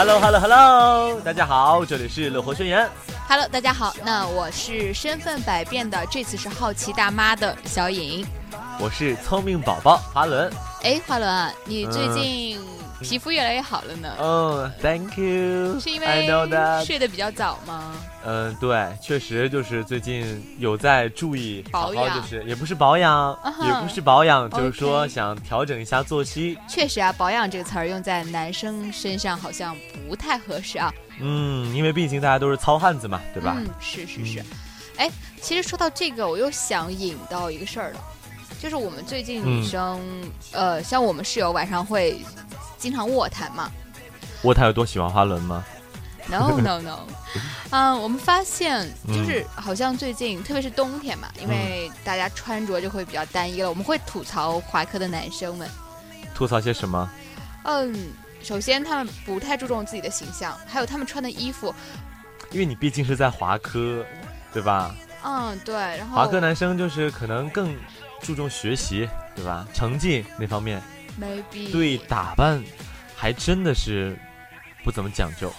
Hello Hello Hello，大家好，这里是乐活宣言。Hello，大家好，那我是身份百变的，这次是好奇大妈的小颖。我是聪明宝宝华伦。哎，华伦，你最嗯近皮肤越来越好了呢？嗯、t h a n k you。是因为。睡得比较早吗？嗯，对，确实就是最近有在注意保养就是也不是保养，也不是保养，就是说想调整一下作息。确实啊，保养这个词儿用在男生身上好像不太合适啊。嗯，因为毕竟大家都是糙汉子嘛，对吧？嗯，是是是。哎，其实说到这个，我又想引到一个事儿了，就是我们最近女嗯生，呃，像我们室友晚上会经常卧谈嘛。卧谈有多喜欢花轮吗？No no no，嗯，我们发现嗯就是好像最近，特别是冬天嘛，因为大家穿着就会比较单一了，我们会吐槽华科的男生们。吐槽些什么？嗯，首先他们不太注重自己的形象，还有他们穿的衣服，因为你毕竟是在华科，对吧？嗯，对，然后华科男生就是可能更注重学习，对吧？成绩那方面，maybe 对打扮还真的是不怎么讲究。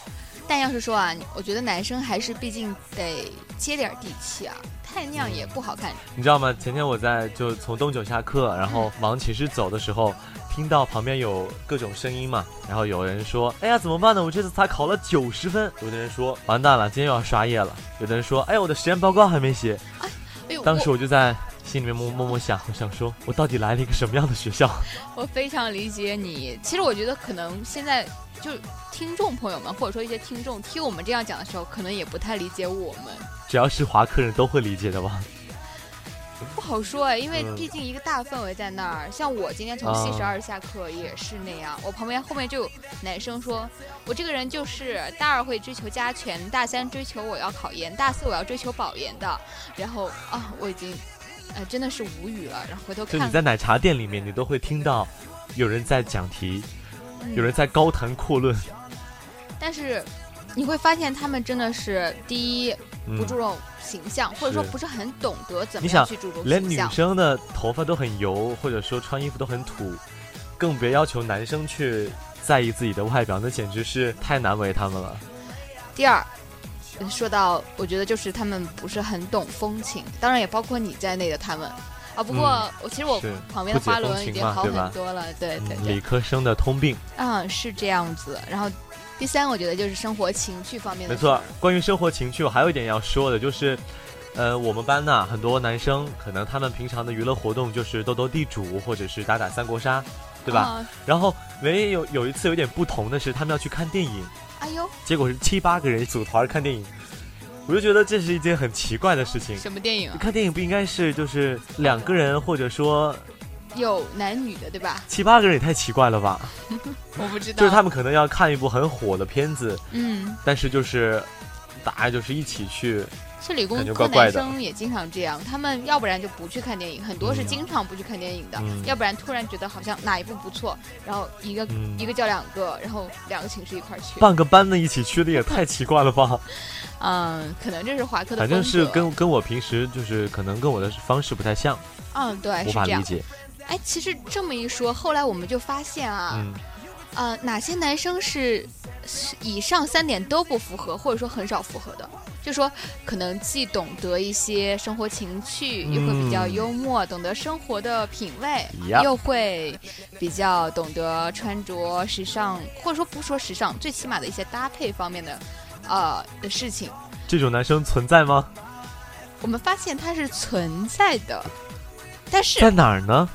但要是说啊，我觉得男生还是毕竟得接点地气啊，太那样也不好看。你知道吗？前天我在就从东九下课，然后往寝室走的时候，听到旁边有各种声音嘛，然后有人说：“哎呀，怎么办呢？我这次才考了九十分。”有的人说：“完蛋了，今天又要刷夜了。”有的人说：“哎呀，我的实验报告还没写。哎呦，”当时我我就在心里面默默默想，我想说，我到底来了一个什么样的学校？我非常理解你。其实我觉得可能现在就听众朋友们，或者说一些听众听我们这样讲的时候，可能也不太理解我们。只要是华科人都会理解的吧？不好说哎，因为嗯毕竟一个大氛围在那儿。像我今天从啊七十二下课也是那样，我旁边后面就有男生说，我这个人就是大二会追求加权，大三追求我要考研，大四我要追求保研的。然后啊，我已经，呃，真的是无语了。然后回头看就你，在奶茶店里面，你都会听到有人在讲题，嗯有人在高谈阔论。但是你会发现他们真的是第一嗯不注重形象，或者说不是很懂得怎么样去注重连女。生的头发都很油，或者说穿衣服都很土，更别要求男生去在意自己的外表，那简直是太难为他们了。第二，呃说到我觉得就是他们不是很懂风情，当然也包括你在内的他们。啊，不过我其实我旁边的花轮已经好很多了，对对嗯，对理，科生的通病，嗯，是这样子。然后第三，我觉得就是生活情趣方面的。没错。关于生活情趣，我还有一点要说的，就是，呃，我们班呐，很多男生可能他们平常的娱乐活动就是斗斗地主，或者是打打三国杀，对吧？啊然后唯一有有一次有点不同的是，他们要去看电影，哎呦，结果是七八个人组团看电影，我就觉得这是一件很奇怪的事情。什么电影啊？看电影不应该是就是两个人，或者说有男女的，对吧？七八个人也太奇怪了吧？我不知道。就是他们可能要看一部很火的片子，嗯，但是就是大家就是一起去，是理工科男生也经常这样，他们要不然就不去看电影，很多是嗯经常不去看电影的，嗯要不然突然觉得好像哪一部不错，然后一个、嗯一个叫两个，然后两个寝室一块儿去。半个班的一起去的也太奇怪了吧？嗯，可能这是华科的反正是跟跟我平时就是可能跟我的方式不太像，嗯对无是这样。法理解。哎，其实这么一说，后来我们就发现啊，嗯，呃，哪些男生是是以上三点都不符合，或者说很少符合的，就说可能既懂得一些生活情趣，又会比较嗯幽默，懂得生活的品味，呀又会比较懂得穿着时尚，或者说不说时尚，最起码的一些搭配方面的呃的事情，这种男生存在吗？我们发现他是存在的，但是在哪儿呢？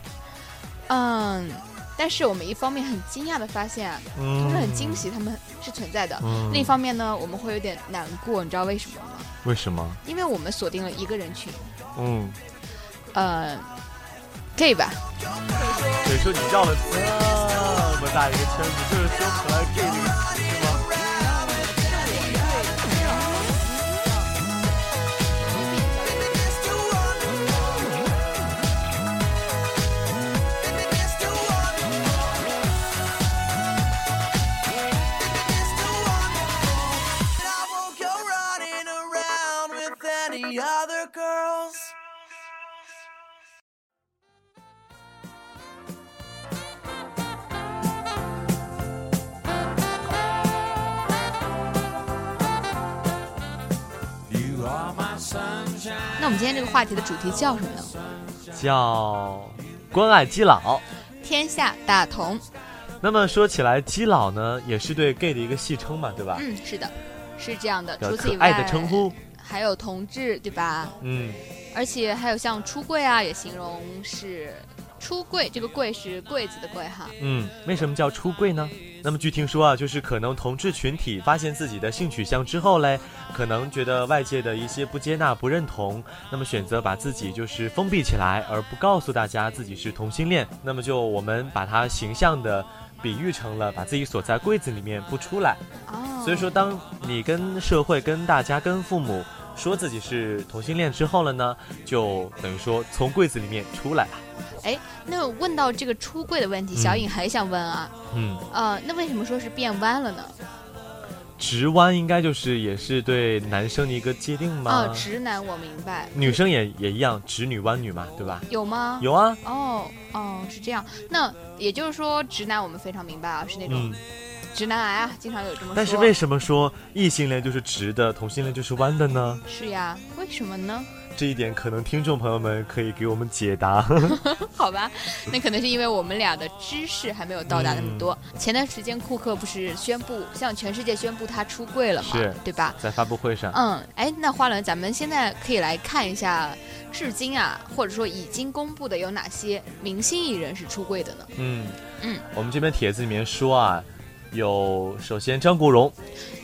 嗯。但是我们一方面很惊讶的发现啊，嗯，就是很惊。喜，他们是存在的。嗯，另一方面呢，我们会有点难过，你知道为什么吗？为什么？因为我们锁定了一个人群，嗯，呃，gay 吧，所以说你绕了这么大一个圈子，就是说出来 gay 这个那我们今天这个话题的主题叫什么呢？叫关爱基佬。天下大同。那么说起来，基佬呢，也是对 gay 的一个戏称嘛，对吧？嗯，是的，是这样的。除此以外，爱的称呼。还有同志，对吧？嗯，而且还有像出柜啊，也形容是出柜。这个柜是柜子的柜哈。嗯，为什么叫出柜呢？那么据听说啊，就是可能同志群体发现自己的性取向之后嘞，可能觉得外界的一些不接纳、不认同，那么选择把自己就是封闭起来，而不告诉大家自己是同性恋。那么就我们把它形象的比喻成了把自己锁在柜子里面不出来。哦。所以说，当你跟社会、跟大家、跟父母说自己是同性恋之后了呢，就等于说从柜子里面出来了。哎，那问到这个出柜的问题，小颖还想问啊，嗯，呃，那为什么说是变弯了呢？直弯应该就是也是对男生的一个界定吗？哦，直男我明白，女生也也一样，直女弯女嘛，对吧？有吗？有啊。哦哦，是这样。那也就是说，直男我们非常明白啊，是那种直男癌啊，经常有这么说。但是为什么说异性恋就是直的，同性恋就是弯的呢？是呀，为什么呢？这一点可能听众朋友们可以给我们解答。好吧，那可能是因为我们俩的知识还没有到达那么多。前段时间库克不是宣布向全世界宣布他出柜了嘛？对吧？在发布会上。嗯，哎，那花轮，咱们现在可以来看一下，至今啊，或者说已经公布的有哪些明星艺人是出柜的呢？嗯嗯，我们这边帖子里面说啊，有首先张国荣。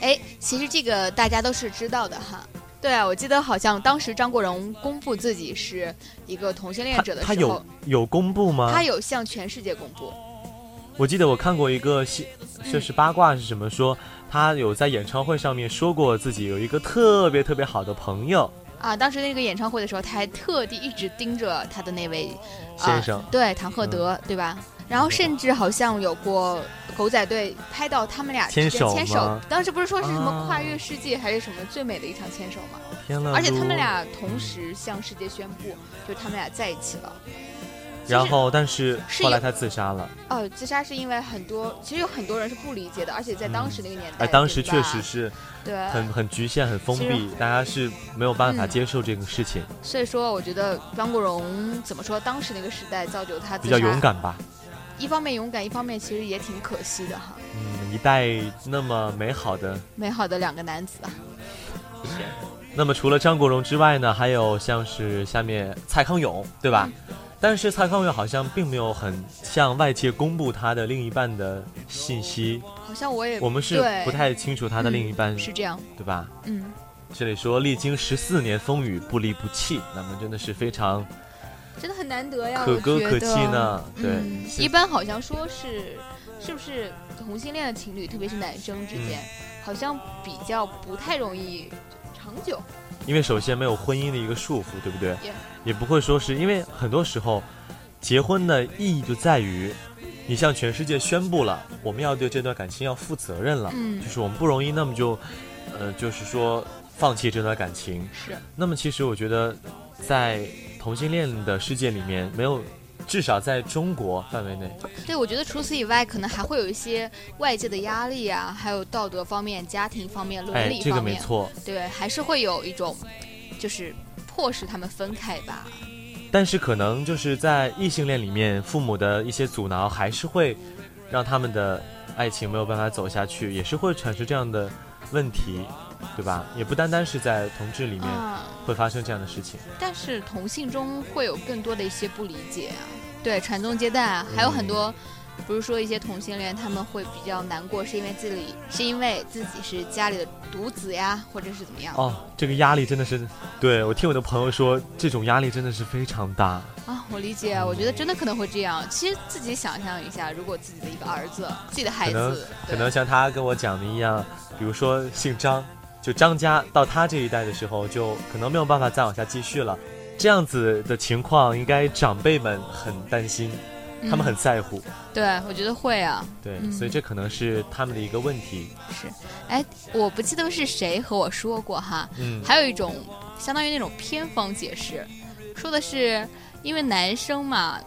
哎，其实这个大家都是知道的哈。对啊，我记得好像当时张国荣公布自己是一个同性恋者的时候，他有有公布吗？他有向全世界公布。我记得我看过一个新，就是八卦是什么？说他有在演唱会上面说过自己有一个特别特别好的朋友啊。当时那个演唱会的时候，他还特地一直盯着他的那位先生，对唐鹤德，对吧？然后甚至好像有过狗仔队拍到他们俩牵手牵手，当时不是说是什么跨越世界还是什么最美的一场牵手吗？天而且他们俩同时向世界宣布，就他们俩在一起了。然后，但是后来他自杀了。哦，自杀是因为很多，其实有很多人是不理解的，而且在当时那个年代，哎，当时确实是，对，很很局限、很封闭，大家是没有办法接受这个事情。所以说，我觉得张国荣怎么说，当时那个时代造就他比较勇敢吧。一方面勇敢，一方面其实也挺可惜的哈。嗯，一代那么美好的美好的两个男子啊。那么除了张国荣之外呢，还有像是下面蔡康永，对吧？但是蔡康永好像并没有很向外界公布他的另一半的信息。好像我也我们是不太清楚他的另一半是这样，对吧？嗯。这里说历经十四年风雨不离不弃，那么真的是非常。真的很难得呀，可歌可泣呢。对，一般好像说是，是不是同性恋的情侣，特别是男生之间，好像比较不太容易长久。因为首先没有婚姻的一个束缚，对不对？也不会说是因为很多时候，结婚的意义就在于，你向全世界宣布了，我们要对这段感情要负责任了。嗯，就是我们不容易那么就，呃，就是说放弃这段感情。是。那么其实我觉得，在同性恋的世界里面，没有，至少在中国范围内。对，我觉得除此以外，可能还会有一些外界的压力啊，还有道德方面、家庭方面、伦理方面。哎，这个没错。对，还是会有一种，就是迫使他们分开吧。但是可能就是在异性恋里面，父母的一些阻挠，还是会让他们的爱情没有办法走下去，也是会产生这样的问题。对吧？也不单单是在同志里面会发生这样的事情，但是同性中会有更多的一些不理解啊。对，传宗接代啊，还有很多，不是说一些同性恋他们会比较难过，是因为自己是因为自己是家里的独子呀，或者是怎么样？哦，这个压力真的是，对我听我的朋友说，这种压力真的是非常大啊。我理解，我觉得真的可能会这样。其实自己想象一下，如果自己的一个儿子，自己的孩子，可能像他跟我讲的一样，比如说姓张。就张家到他这一代的时候，就可能没有办法再往下继续了。这样子的情况，应该长辈们很担心，他们很在乎。对，我觉得会啊。对，所以这可能是他们的一个问题。是，哎，我不记得是谁和我说过哈。嗯。还有一种相当于那种偏方解释，说的是因为男生嘛。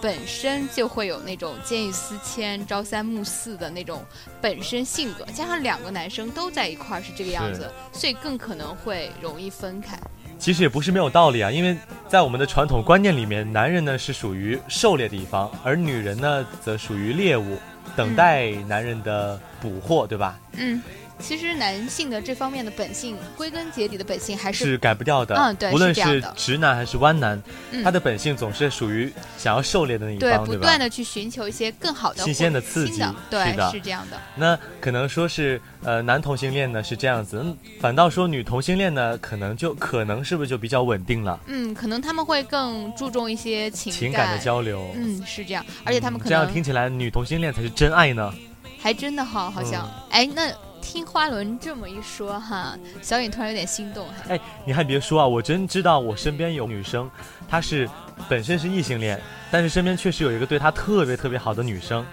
本身就会有那种见异思迁、朝三暮四的那种本身性格，加上两个男生都在一块儿是这个样子，所以更可能会容易分开。其实也不是没有道理啊，因为在我们的传统观念里面，男人呢是属于狩猎的一方，而女人呢则属于猎物，等待男人的捕获，对吧？嗯。其实男性的这方面的本性，归根结底的本性还是是改不掉的。嗯，对，无论是直男还是弯男，他的本性总是属于想要狩猎的那一方，对不断的去寻求一些更好的、新鲜的刺激。对，是的，是这样的。那可能说是呃，男同性恋呢是这样子，反倒说女同性恋呢，可能就可能是不是就比较稳定了？嗯，可能他们会更注重一些情情感的交流。嗯，是这样，而且他们可能这样听起来，女同性恋才是真爱呢。还真的哈，好像哎那。听花轮这么一说哈，小颖突然有点心动。哎，你还别说啊，我真知道我身边有女生，她是本身是异性恋，但是身边确实有一个对她特别特别好的女生。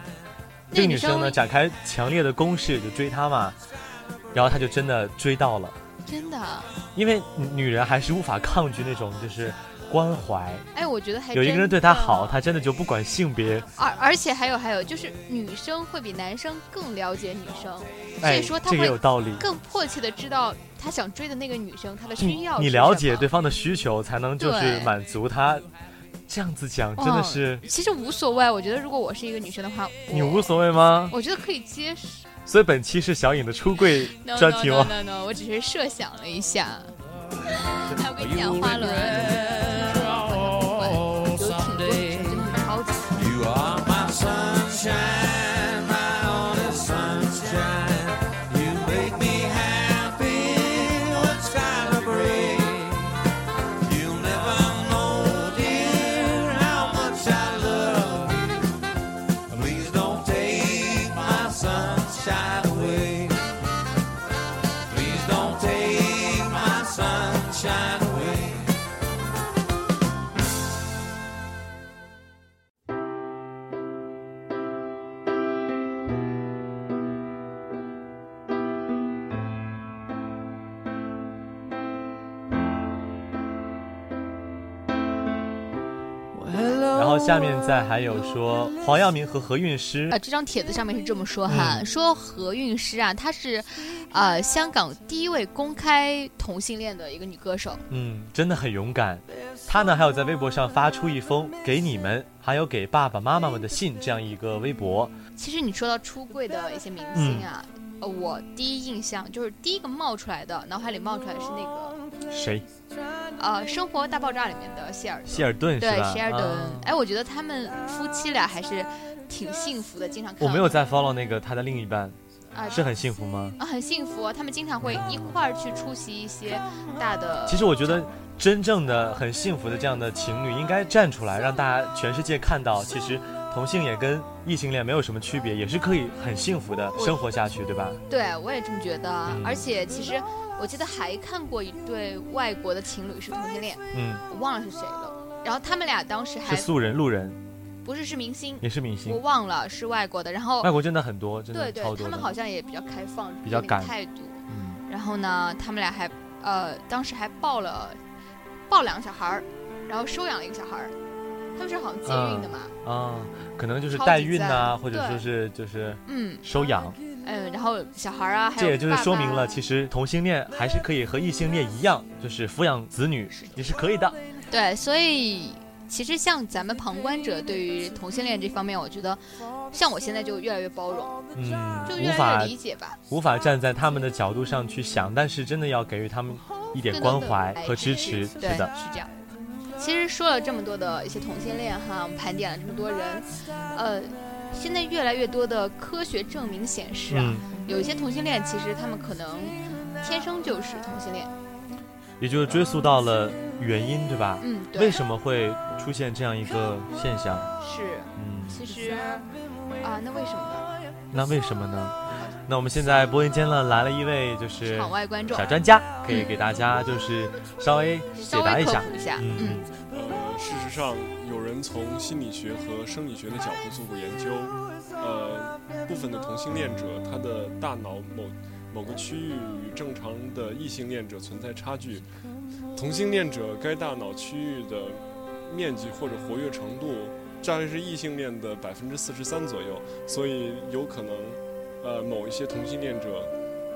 这个女生呢，展开强烈的攻势就追她嘛，然后她就真的追到了。真的？因为女人还是无法抗拒那种就是。关怀，哎，我觉得还有一个人对他好，他真的就不管性别。而而且还有还有，就是女生会比男生更了解女生，所以说他会有道理，更迫切的知道他想追的那个女生她的需要。你了解对方的需求，才能就是满足他。这样子讲真的是，其实无所谓。我觉得如果我是一个女生的话，你无所谓吗？我觉得可以接受。所以本期是小颖的出柜专题吗。no no no，我只是设想了一下。还有个讲花轮。下面再还有说黄耀明和何韵诗啊，这张帖子上面是这么说哈，说何韵诗啊，她是，呃，香港第一位公开同性恋的一个女歌手，嗯，真的很勇敢。她呢还有在微博上发出一封给你们还有给爸爸妈妈们的信这样一个微博。其实你说到出柜的一些明星啊，呃，我第一印象就是第一个冒出来的，脑海里冒出来的是那个谁？呃，生活大爆炸里面的谢尔谢尔顿对谢尔顿，哎，我觉得他们夫妻俩还是挺幸福的，经常看。我没有在 follow 那个他的另一半，啊，是很幸福吗？啊，很幸福，他们经常会一块儿去出席一些大的。其实我觉得，真正的很幸福的这样的情侣应该站出来，让大家全世界看到，其实同性恋跟异性恋没有什么区别，也是可以很幸福的生活下去，对吧？对，我也这么觉得，而且其实。我记得还看过一对外国的情侣是同性恋，嗯，我忘了是谁了。然后他们俩当时还是素人路人，不是是明星，也是明星，我忘了是外国的。然后外国真的很多，真的对对，他们好像也比较开放，比较敢态度。嗯，然后呢，他们俩还呃当时还抱了抱两个小孩儿，然后收养了一个小孩儿。他们是好像借孕的嘛？啊，可能就是代孕呐，或者说是就是嗯收养。嗯，然后小孩啊，这也就是说明了，其实同性恋还是可以和异性恋一样，就是抚养子女也是可以的。对，所以其实像咱们旁观者对于同性恋这方面，我觉得像我现在就越来越包容，嗯，就越来越理解吧。无法站在他们的角度上去想，但是真的要给予他们一点关怀和支持，是的，是这样。其实说了这么多的一些同性恋哈，我们盘点了这么多人，呃。现在越来越多的科学证明显示啊，有一些同性恋其实他们可能天生就是同性恋，也就是追溯到了原因，对吧？嗯，对。为什么会出现这样一个现象？是，嗯，其实啊，那为什么呢？那为什么呢？那我们现在播音间呢来了一位就是场外观众小专家，可以给大家就是稍微解答一下，嗯。嗯，事实上。有人从心理学和生理学的角度做过研究，呃，部分的同性恋者他的大脑某某个区域与正常的异性恋者存在差距，同性恋者该大脑区域的面积或者活跃程度大概是异性恋的百分之四十三左右，所以有可能，呃，某一些同性恋者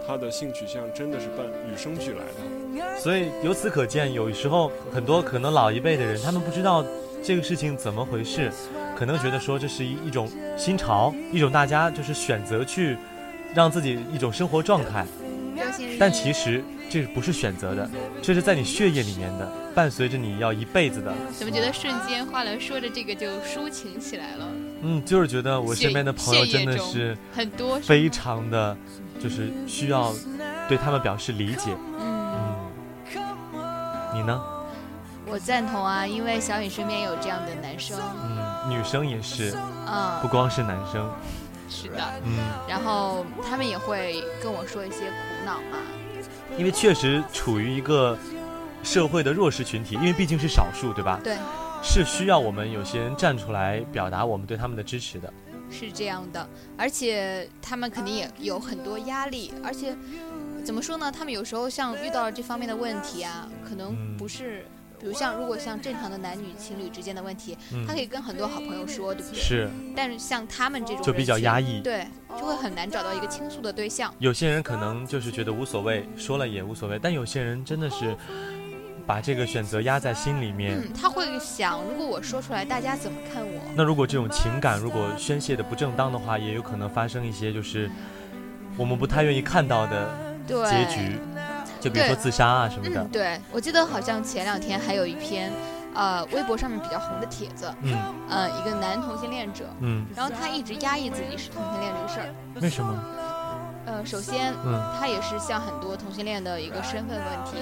他的性取向真的是伴与生俱来的。所以由此可见，有时候很多可能老一辈的人，他们不知道这个事情怎么回事，可能觉得说这是一一种新潮，一种大家就是选择去让自己一种生活状态。但其实这不是选择的，这是在你血液里面的，伴随着你要一辈子的。怎么觉得瞬间话来说着这个就抒情起来了？嗯，就是觉得我身边的朋友真的是很多，非常的，就是需要对他们表示理解。嗯，你呢？我赞同啊，因为小雨身边有这样的男生，嗯，女生也是，嗯，不光是男生。是的，嗯，然后他们也会跟我说一些苦恼嘛，因为确实处于一个社会的弱势群体，因为毕竟是少数，对吧？对，是需要我们有些人站出来表达我们对他们的支持的。是这样的，而且他们肯定也有很多压力，而且怎么说呢？他们有时候像遇到了这方面的问题啊，可能不是。比如像如果像正常的男女情侣之间的问题，他可以跟很多好朋友说，对不对？是。但是像他们这种就比较压抑，对，就会很难找到一个倾诉的对象。有些人可能就是觉得无所谓，说了也无所谓，但有些人真的是把这个选择压在心里面。嗯，他会想，如果我说出来，大家怎么看我？那如果这种情感如果宣泄的不正当的话，也有可能发生一些就是我们不太愿意看到的结局。就比如说自杀啊什么的。对，我记得好像前两天还有一篇，呃，微博上面比较红的帖子，嗯，呃，一个男同性恋者，嗯，然后他一直压抑自己是同性恋这个事儿。为什么？呃，首先，嗯，他也是像很多同性恋的一个身份问题，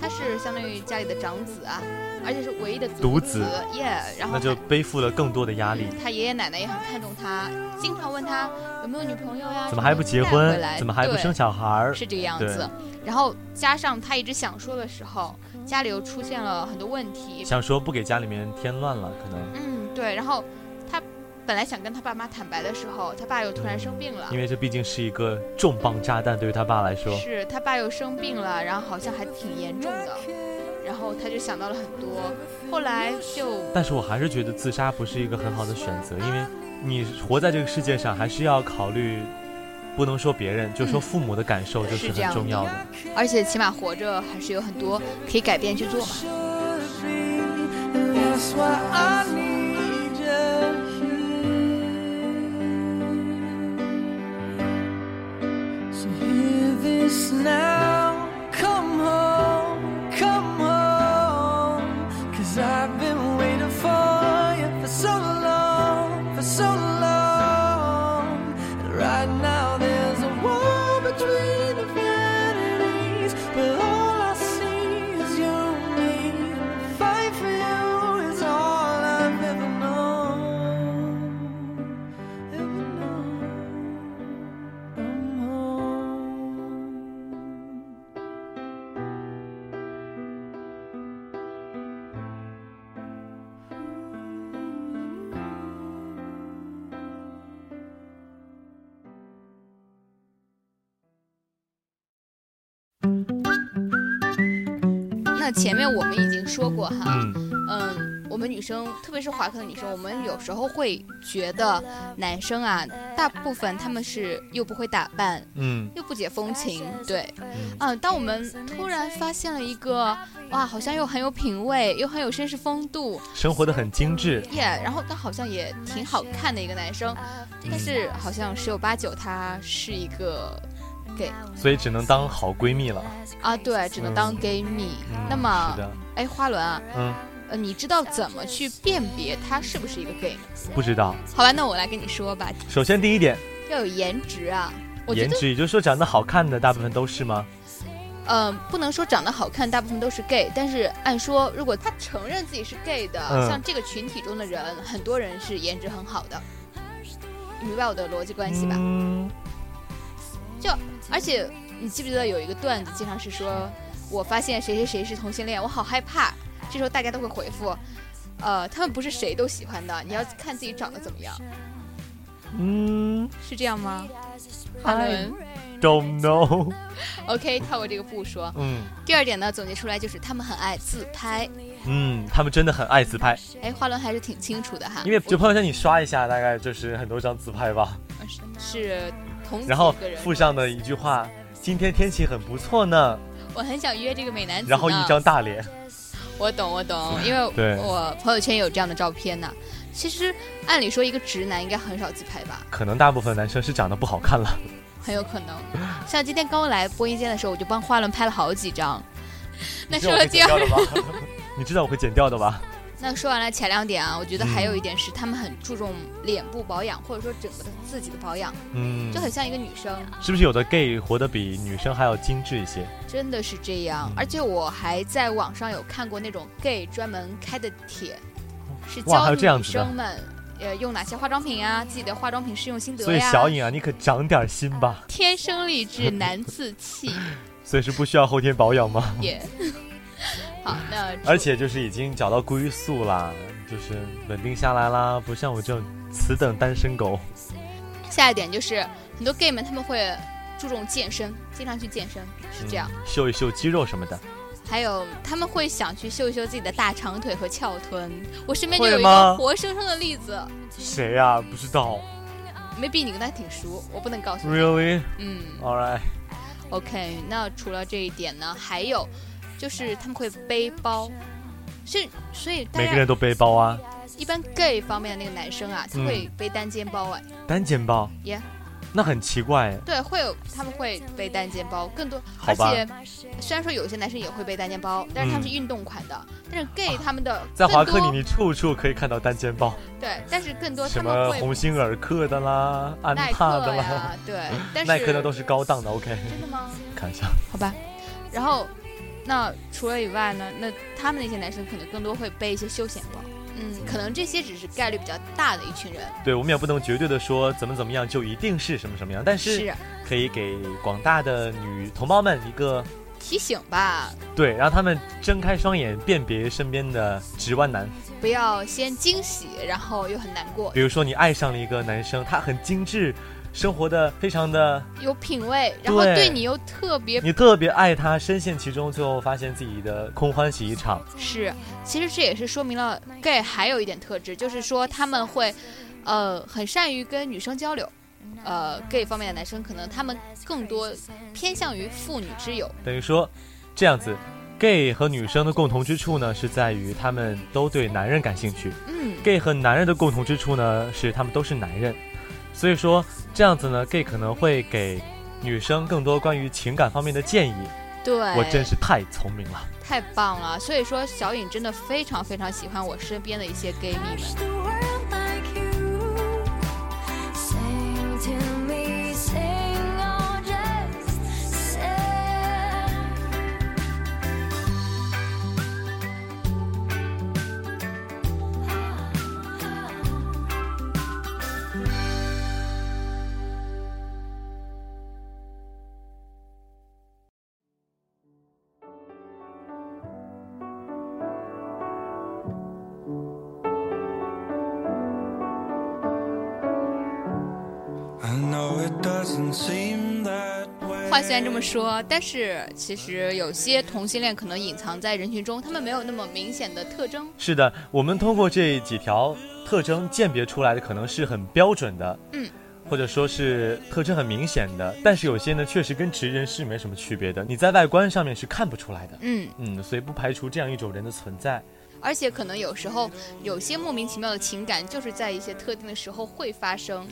他是相当于家里的长子啊，而且是唯一的独子，耶，然后那就背负了更多的压力。他爷爷奶奶也很看重他，经常问他有没有女朋友呀？怎么还不结婚？怎么还不生小孩？是这个样子。然后加上他一直想说的时候，家里又出现了很多问题，想说不给家里面添乱了，可能。嗯，对，然后。本来想跟他爸妈坦白的时候，他爸又突然生病了。因为这毕竟是一个重磅炸弹，对于他爸来说。是他爸又生病了，然后好像还挺严重的，然后他就想到了很多。后来就……但是我还是觉得自杀不是一个很好的选择，因为你活在这个世界上，还是要考虑，不能说别人，就说父母的感受就是很重要的。而且起码活着还是有很多可以改变去做嘛。this now. 那前面我们已经说过哈，嗯，我们女生，特别是华科的女生，我们有时候会觉得男生啊，大部分他们是又不会打扮，嗯，又不解风情，对，嗯，当我们突然发现了一个，哇，好像又很有品味，又很有绅士风度，生活的很精致，耶，然后他好像也挺好看的一个男生，但是好像十有八九他是一个。gay，所以只能当好闺蜜了啊！对，只能当 gay 蜜。那么，哎，花轮啊，嗯，呃，你知道怎么去辨别他是不是一个 gay 不知道。好吧，那我来跟你说吧。首先，第一点要有颜值啊。颜值，也就是说长得好看的大部分都是吗？嗯，不能说长得好看大部分都是 gay，但是按说如果他承认自己是 gay 的，像这个群体中的人，很多人是颜值很好的。明白我的逻辑关系吧？嗯。就而且，你记不记得有一个段子，经常是说，我发现谁谁谁是同性恋，我好害怕。这时候大家都会回复，呃，他们不是谁都喜欢的，你要看自己长得怎么样。嗯，是这样吗？阿伦，Don't know。OK，跳过这个不说。嗯。第二点呢，总结出来就是他们很爱自拍。嗯，他们真的很爱自拍。哎，花轮还是挺清楚的哈。因为就朋友圈你刷一下，大概就是很多张自拍吧。是。然后附上的一句话今天天气很不错呢，我很想约这个美男子。然后一张大脸，我懂，我懂，因为对我朋友圈有这样的照片呢。其实按理说，一个直男应该很少自拍吧，可能大部分男生是长得不好看了。很有可能。像今天刚来播音间的时候，我就帮花轮拍了好几张。那说了第你知道我剪掉二？你知道我会剪掉的吧？那说完了前两点啊，我觉得还嗯有一点是他们很注重脸部保养，或者说整个的自己的保养，嗯就，很像一个女生，是不是有的 gay 活得比女生还要精致一些？真的是这样嗯。而且我还在网上有看过那种 gay 专门开的帖，是教女生们呃用哪些化妆品啊，自己的化妆品试用心得所以。小颖啊，你可长点心吧。天生丽质难自弃，所以是不需要后天保养吗？也 好。那而且就是已经找到归宿啦，就是稳定下来啦，不像我这种此等单身狗。下一点就是很多 gay 们他们会注重健身，经常去健身，是这样。嗯秀一秀肌肉什么的。还有他们会想去秀一秀自己的大长腿和翘臀。我身边就有一个活生生的例子谁呀、不知道。，maybe 你跟他挺熟，我不能告诉你。Really? 嗯 All right.，OK。那除了这一点呢，还有就是他们会背包。是，所以每个人都背包啊，一般 gay 方面的那个男生啊，他嗯会背单肩包哎，单肩包。Yeah 那很奇怪。对，会有他们会背单肩包，更多，好吧而且虽然说有些男生也会背单肩包，但是他们嗯是运动款的，但是 gay 他们的在华克里，你处处可以看到单肩包，对，但是更多他什么鸿星尔克的啦，安踏的啦，对，但是耐克的都是高档的。OK，真的吗？看一下。好吧，然后那除了以外呢，那他们那些男生可能更多会背一些休闲包，嗯，可能这些只是概率比较大的一群人，对，我们也不能绝对的说怎么怎么样就一定是什么什么样，但是是可以给广大的女同胞们一个提醒吧，对，让他们睁开双眼辨别身边的直弯男。不要先惊喜，然后又很难过比，如说你爱上了一个男生，他很精致，生活的非常的，有品味，然后对对你又特别你特别爱他，深陷其中，最后发现自己的空欢喜一场。是，其实这也是说明了 gay 还有一点特质，就是说他们会，呃，很善于跟女生交流。呃，gay 方面的男生可能他们更多偏向于妇女之友，等于说，这样子，gay 和女生的共同之处呢，是在于他们都对男人感兴趣嗯，；gay 和男人的共同之处呢，是他们都是男人。所以说，这样子呢，gay 可能会给女生更多关于情感方面的建议。对，我真是太聪明了。太棒了。所以说，小颖真的非常非常喜欢我身边的一些 gay 蜜们。然这么说，但是其实有些同性恋可能隐藏在人群中，他们没有那么明显的特征。是的，我们通过这几条特征鉴别出来的，可能是很标准的，嗯，或者说是特征很明显的，但是有些呢，确实跟直人是没什么区别的，你在外观上面是看不出来的。嗯，嗯，所以不排除这样一种人的存在。而且可能有时候有些莫名其妙的情感，就是在一些特定的时候会发生，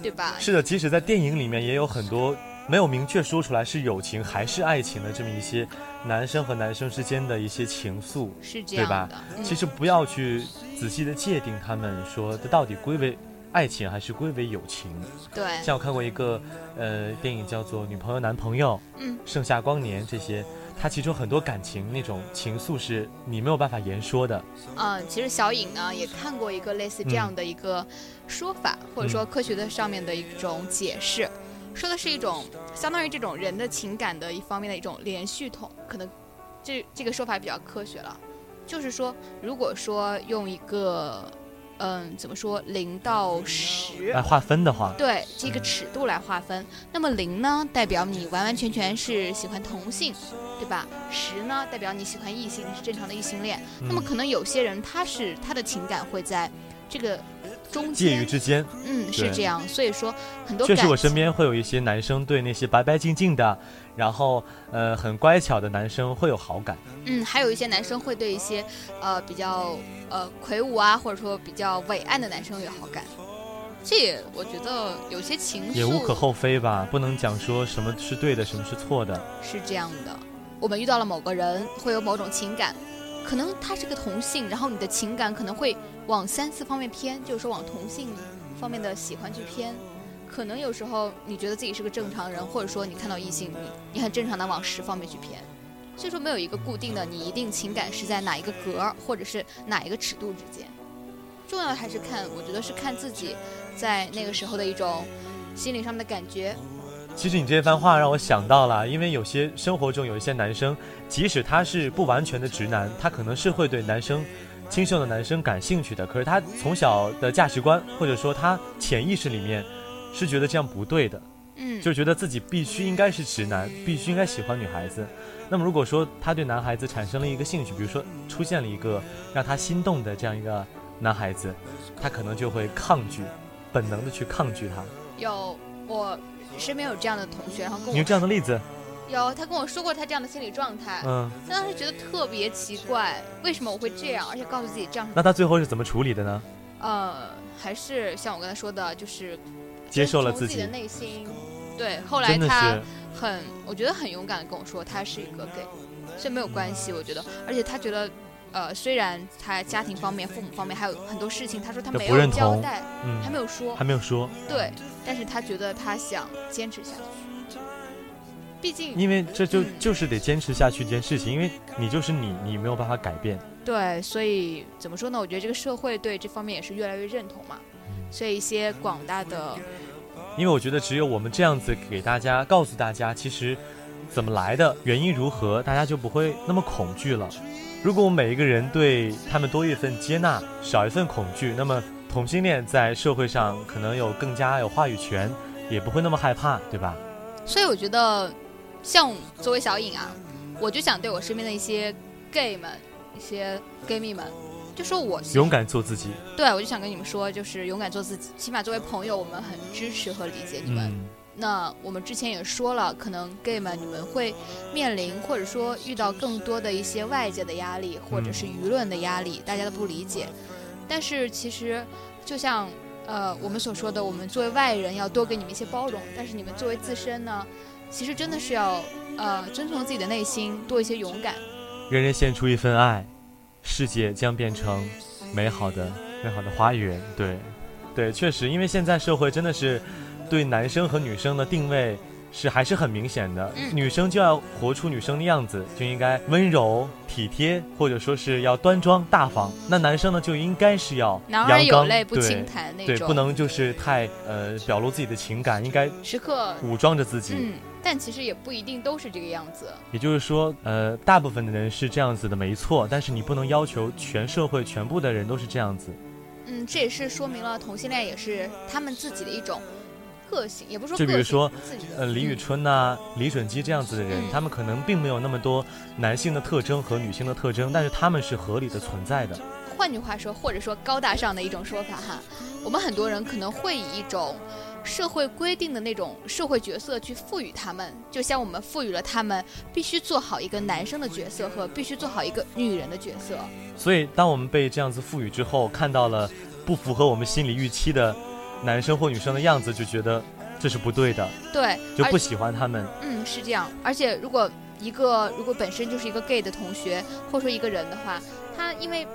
对吧？是的，即使在电影里面也有很多没有明确说出来是友情还是爱情的这么一些男生和男生之间的一些情愫。是这对吧样的。嗯其实不要去仔细的界定他们说这到底归为爱情还是归为友情。对，像我看过一个呃电影叫做《女朋友男朋友》，嗯，盛夏光年这些，它其中很多感情那种情愫是你没有办法言说的。嗯，其实小颖呢也看过一个类似这样的一个说法，或者说科学的上面的一种解释，说的是一种相当于这种人的情感的一方面的一种连续统，可能这这个说法比较科学了，就是说，如果说用一个嗯怎么说零到十来划分的话，对这个尺度来划分，那么零呢代表你完完全全是喜欢同性，对吧？十呢代表你喜欢异性，你是正常的异性恋。那么嗯可能有些人他是他的情感会在这个中介，于之间。嗯，是这样。所以说很多确实，我身边会有一些男生对那些白白净净的，然后呃很乖巧的男生会有好感。嗯，还有一些男生会对一些呃比较呃魁梧啊，或者说比较伟岸的男生有好感。这也我觉得有些情愫也无可厚非吧，不能讲说什么是对的，什么是错的。是这样的，我们遇到了某个人，会有某种情感，可能他是个同性，然后你的情感可能会往三四方面偏，就是说往同性方面的喜欢去偏。可能有时候你觉得自己是个正常人，或者说你看到异性，你你很正常的往十方面去偏。所以说没有一个固定的，你一定情感是在哪一个格，或者是哪一个尺度之间。重要的还是看，我觉得是看自己在那个时候的一种心理上面的感觉。其实你这番话让我想到了，因为有些生活中有一些男生，即使他是不完全的直男，他可能是会对男生、清秀的男生感兴趣的，可是他从小的价值观或者说他潜意识里面是觉得这样不对的，嗯，就觉得自己必须应该是直男，必须应该喜欢女孩子。那么如果说他对男孩子产生了一个兴趣，比如说出现了一个让他心动的这样一个男孩子，他可能就会抗拒，本能的去抗拒他。有我身边有这样的同学，然后跟我你有这样的例子？有他跟我说过他这样的心理状态，嗯，他当时觉得特别奇怪，为什么我会这样，而且告诉自己这样，那他最后是怎么处理的呢？呃，还是像我刚才说的，就是接受了自己的，内心。对，后来他很，我觉得很勇敢的跟我说他是一个 gay，所以没有关系，我觉得，而且他觉得。呃，虽然他家庭方面、父母方面还有很多事情，他说他没有交代，嗯还，没有说，还没有说，对，但是他觉得他想坚持下去，毕竟因为这就嗯就是得坚持下去一件事情，因为你就是你，你没有办法改变。对，所以怎么说呢？我觉得这个社会对这方面也是越来越认同嘛，所以一些广大的，因为我觉得只有我们这样子给大家告诉大家，其实怎么来的，原因如何，大家就不会那么恐惧了。如果我们每一个人对他们多一份接纳，少一份恐惧，那么同性恋在社会上可能有更加有话语权，也不会那么害怕，对吧？所以我觉得，像作为小颖啊，我就想对我身边的一些 gay 们、一些 gay 蜜们，就说我勇，敢做自己。对我就想跟你们说，就是勇敢做自己，起码作为朋友，我们很支持和理解你们。嗯，那我们之前也说了，可能 gay 们你们会面临或者说遇到更多的一些外界的压力，或者是舆论的压力，大家的不理解。但是其实，就像呃我们所说的，我们作为外人要多给你们一些包容，但是你们作为自身呢，其实真的是要呃遵从自己的内心，多一些勇敢。人人献出一份爱，世界将变成美好的、美好的花园。对，对，确实，因为现在社会真的是对男生和女生的定位是还是很明显的。嗯女生就要活出女生的样子，就应该温柔体贴，或者说是要端庄大方。那男生呢，就应该是要男儿有，泪不轻弹那种，对不能就是太呃表露自己的情感，应该时刻武装着自己。嗯，但其实也不一定都是这个样子。也就是说，呃，大部分的人是这样子的，没错。但是你不能要求全社会全部的人都是这样子。嗯，这也是说明了同性恋也是他们自己的一种个性，也不是说就比如说，呃，李宇嗯春呐、李准基这样子的人，嗯他们可能并没有那么多男性的特征和女性的特征，但是他们是合理的存在的。换句话说，或者说高大上的一种说法哈，我们很多人可能会以一种社会规定的那种社会角色去赋予他们，就像我们赋予了他们必须做好一个男生的角色和必须做好一个女人的角色。所以，当我们被这样子赋予之后，看到了不符合我们心理预期的男生或女生的样子，就觉得这是不对的，对，就不喜欢他们。嗯是这样。而且如果一个如果本身就是一个 gay 的同学，或者说一个人的话，他因为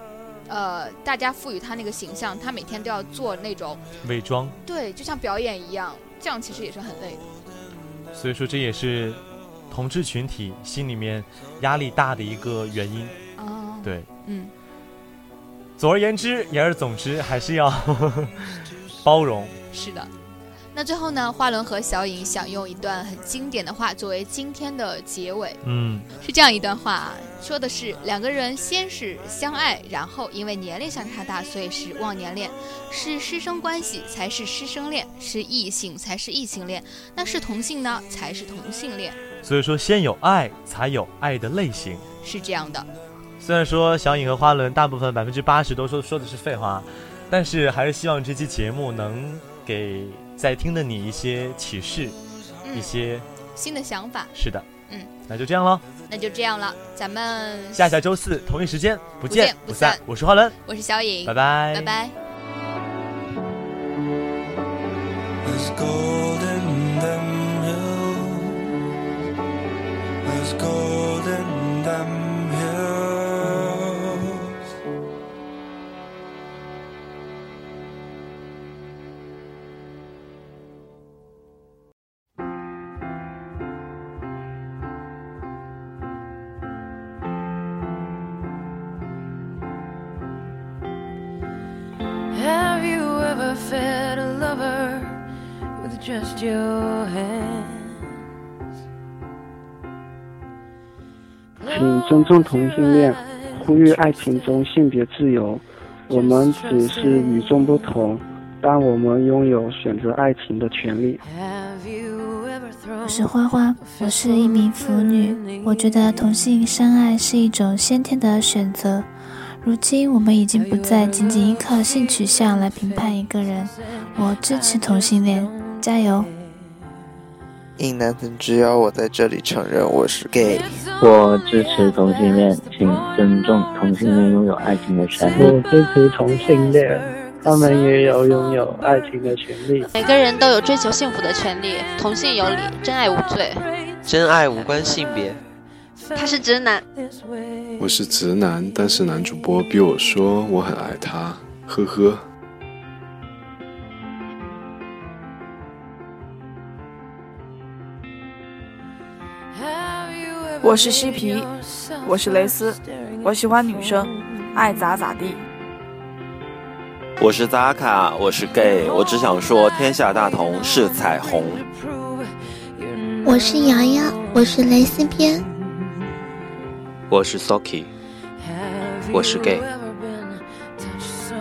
呃大家赋予他那个形象，他每天都要做那种伪装，对，就像表演一样，这样其实也是很累的。所以说这也是同志群体心里面压力大的一个原因。哦，，对，嗯。总而言之，言而总之，还是要包容。是的，那最后呢，花轮和小颖想用一段很经典的话作为今天的结尾，嗯，是这样一段话啊，说的是两个人先是相爱，然后因为年龄相差大，所以是忘年恋，是师生关系才是师生恋，是异性才是异性恋，那是同性呢才是同性恋，所以说先有爱，才有爱的类型。是这样的。虽然说小颖和花轮大部分百分之八十都说说的是废话，但是还是希望这期节目能给在听的你一些启示，嗯。一些新的想法，是的，嗯，那就这样喽，那就这样了，咱们下下周四同一时间不不见见不不散散。我是花轮，我是小颖，拜拜，拜拜。尊重同性恋，呼吁爱情中性别自由。我们只是与众不同，但我们拥有选择爱情的权利。我是花花，我是一名腐女。我觉得同性相爱是一种先天的选择。如今我们已经不再仅仅依靠性取向来评判一个人。我支持同性恋，加油！硬男曾只要我在这里承认我是 gay。我支持同性恋，请尊重同性恋拥有爱情的权利。我支持同性恋，他们也有拥有爱情的权利。每个人都有追求幸福的权利，同性有理，真爱无罪。真爱无关性别。他是直男，我是直男，但是男主播逼我说我很爱他，呵呵。我是西皮，我是蕾丝，我喜欢女生，爱咋咋地。我是扎卡，我是 gay，我只想说天下大同是彩虹。我是瑶瑶，我是蕾丝边。我是 Soki，我是 gay。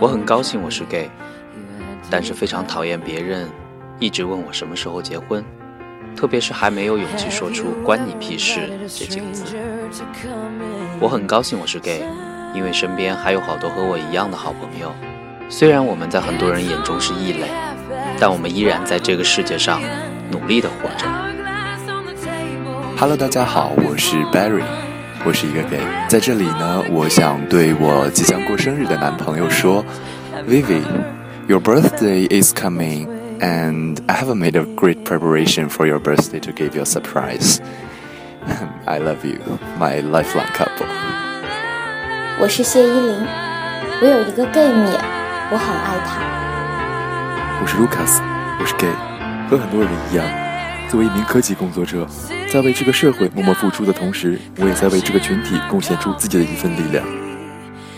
我很高兴我是 gay，但是非常讨厌别人一直问我什么时候结婚，特别是还没有勇气说出“关你屁事”这几个字。我很高兴我是 gay，因为身边还有好多和我一样的好朋友。虽然我们在很多人眼中是异类，但我们依然在这个世界上努力的活着。Hello，大家好，我是 Barry，我是一个 gay。在这里呢，我想对我即将过生日的男朋友说，Vivi，your birthday is coming。And I haven't made a great preparation for your birthday to give you a surprise. I love you, my lifelong couple. 我是谢依霖，我有一个 gay 蜜，我很爱他。我是 Lucas，我是 gay，和很多人一样，作为一名科技工作者，在为这个社会默默付出的同时，我也在为这个群体贡献出自己的一份力量。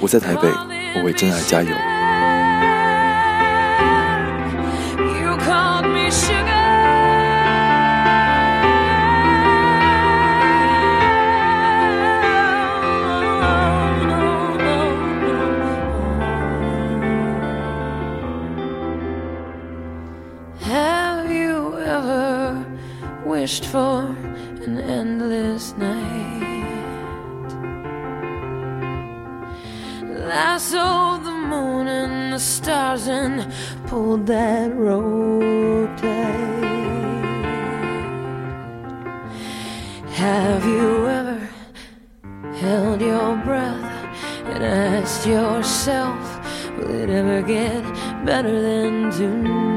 我在台北，我为真爱加油。 Wished for an endless night? Lassoed the moon and the stars and pulled that rope tight. Have you ever held your breath and asked yourself, will it ever get better than? Tonight.